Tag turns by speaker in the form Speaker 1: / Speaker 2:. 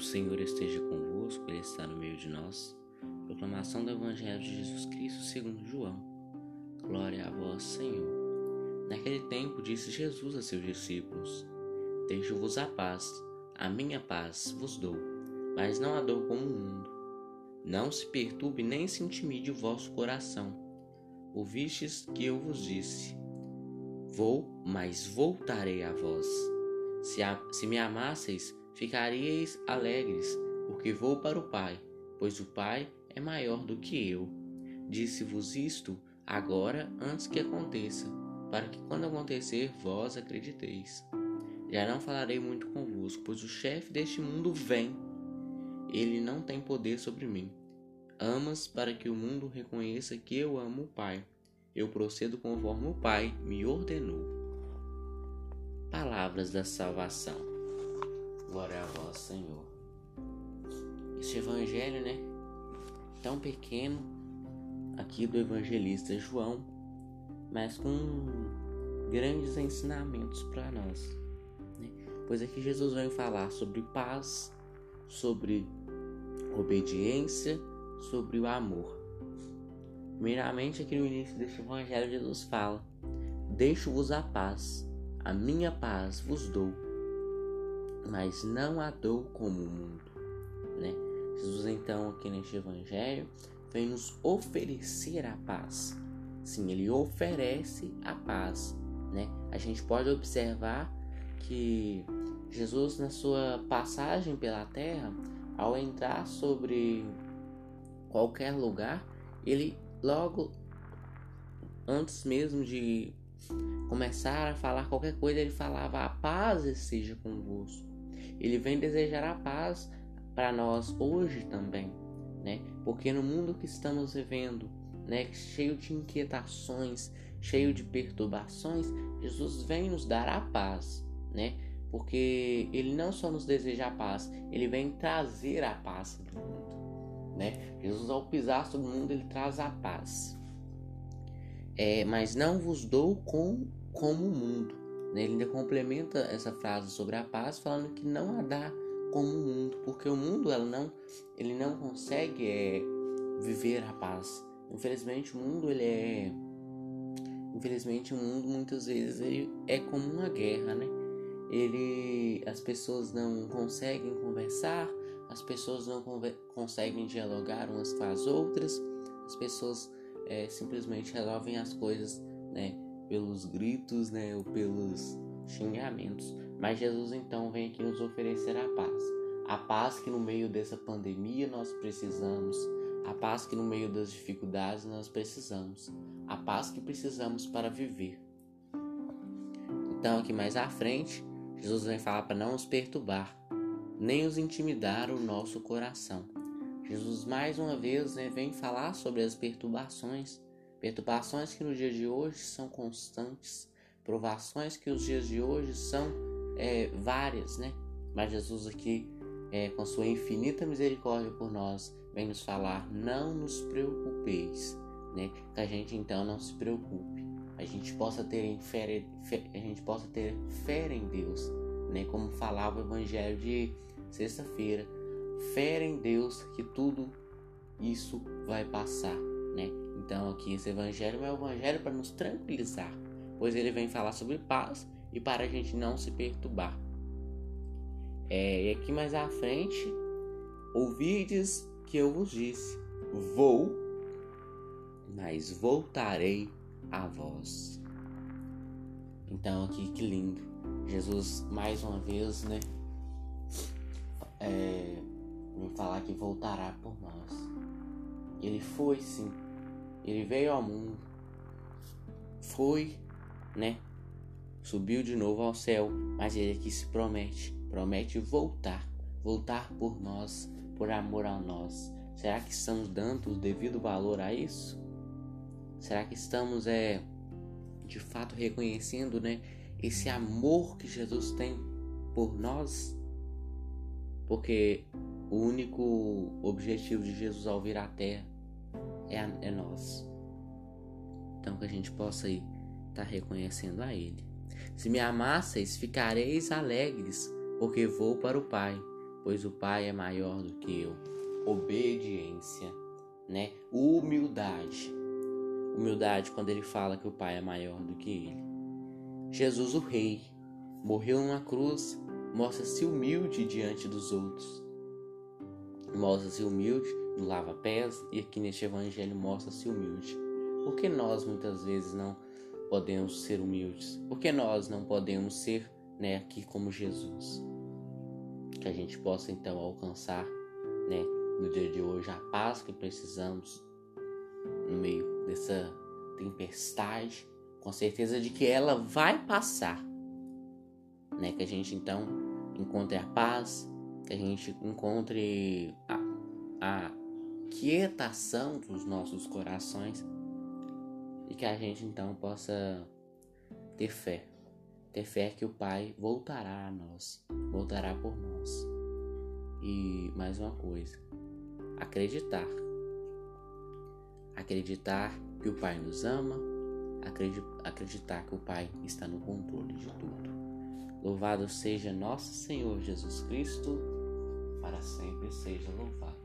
Speaker 1: O Senhor esteja convosco, Ele está no meio de nós. Proclamação do Evangelho de Jesus Cristo segundo João. Glória a vós, Senhor. Naquele tempo disse Jesus a seus discípulos: Deixo-vos a paz, a minha paz vos dou, mas não a dou como o mundo. Não se perturbe nem se intimide o vosso coração. Ouvistes que eu vos disse: Vou, mas voltarei a vós. Se, a, se me amasseis, ficaríeis alegres, porque vou para o Pai, pois o Pai é maior do que eu. Disse-vos isto agora antes que aconteça, para que quando acontecer vós acrediteis. Já não falarei muito convosco, pois o chefe deste mundo vem. Ele não tem poder sobre mim. Amas para que o mundo reconheça que eu amo o Pai. Eu procedo conforme o Pai me ordenou palavras da salvação. Glória a vós, Senhor. Este evangelho, né? Tão pequeno, aqui do evangelista João, mas com grandes ensinamentos para nós. Né? Pois aqui Jesus vem falar sobre paz, sobre obediência, sobre o amor. Primeiramente, aqui no início deste evangelho, Jesus fala: Deixo-vos a paz a minha paz vos dou, mas não a dou como o mundo. Né? Jesus, então, aqui neste Evangelho, vem nos oferecer a paz. Sim, ele oferece a paz. Né? A gente pode observar que Jesus, na sua passagem pela terra, ao entrar sobre qualquer lugar, ele logo antes mesmo de começar a falar qualquer coisa, ele falava: A paz seja convosco. Ele vem desejar a paz para nós hoje também, né? Porque no mundo que estamos vivendo, né, cheio de inquietações, cheio de perturbações, Jesus vem nos dar a paz, né? Porque ele não só nos deseja a paz, ele vem trazer a paz para o mundo, né? Jesus ao pisar sobre o mundo, ele traz a paz. É, mas não vos dou com como o mundo. Né? Ele ainda complementa essa frase sobre a paz falando que não a dá como o mundo, porque o mundo ela não, ele não consegue é, viver a paz. Infelizmente o mundo ele é, infelizmente o mundo muitas vezes ele é como uma guerra, né? Ele, as pessoas não conseguem conversar, as pessoas não conseguem dialogar umas com as outras, as pessoas é, simplesmente resolvem as coisas, né? Pelos gritos, né, ou pelos xingamentos. Mas Jesus então vem aqui nos oferecer a paz. A paz que no meio dessa pandemia nós precisamos, a paz que no meio das dificuldades nós precisamos, a paz que precisamos para viver. Então, aqui mais à frente, Jesus vem falar para não os perturbar, nem os intimidar o nosso coração. Jesus mais uma vez né, vem falar sobre as perturbações Perturbações que no dia de hoje são constantes, provações que os dias de hoje são é, várias, né? Mas Jesus aqui, é, com sua infinita misericórdia por nós, vem nos falar: não nos preocupeis, né? Que a gente então não se preocupe, a gente possa ter fé, a gente possa ter fé em Deus, né? Como falava o Evangelho de sexta-feira, fé em Deus que tudo isso vai passar, né? Então, aqui esse evangelho é o evangelho para nos tranquilizar, pois ele vem falar sobre paz e para a gente não se perturbar. É, e aqui mais à frente, ouvides que eu vos disse: Vou, mas voltarei a vós. Então, aqui que lindo. Jesus, mais uma vez, né? É, falar que voltará por nós. Ele foi sim ele veio ao mundo, foi, né? Subiu de novo ao céu, mas ele aqui se promete, promete voltar, voltar por nós, por amor a nós. Será que estamos dando o devido valor a isso? Será que estamos é de fato reconhecendo, né, esse amor que Jesus tem por nós? Porque o único objetivo de Jesus ao vir à terra é, a, é nós. Então que a gente possa estar tá reconhecendo a Ele. Se me amasseis, ficareis alegres, porque vou para o Pai, pois o Pai é maior do que eu. Obediência, né? Humildade. Humildade quando ele fala que o Pai é maior do que ele. Jesus, o Rei, morreu numa cruz, mostra-se humilde diante dos outros. Mostra-se humilde lava-pés e aqui neste evangelho mostra-se humilde. Por que nós muitas vezes não podemos ser humildes? Por que nós não podemos ser né, aqui como Jesus? Que a gente possa então alcançar né, no dia de hoje a paz que precisamos no meio dessa tempestade, com certeza de que ela vai passar. Né? Que a gente então encontre a paz, que a gente encontre a, a quietação dos nossos corações e que a gente então possa ter fé. Ter fé que o Pai voltará a nós, voltará por nós. E mais uma coisa, acreditar. Acreditar que o Pai nos ama, acreditar que o Pai está no controle de tudo. Louvado seja nosso Senhor Jesus Cristo, para sempre seja louvado.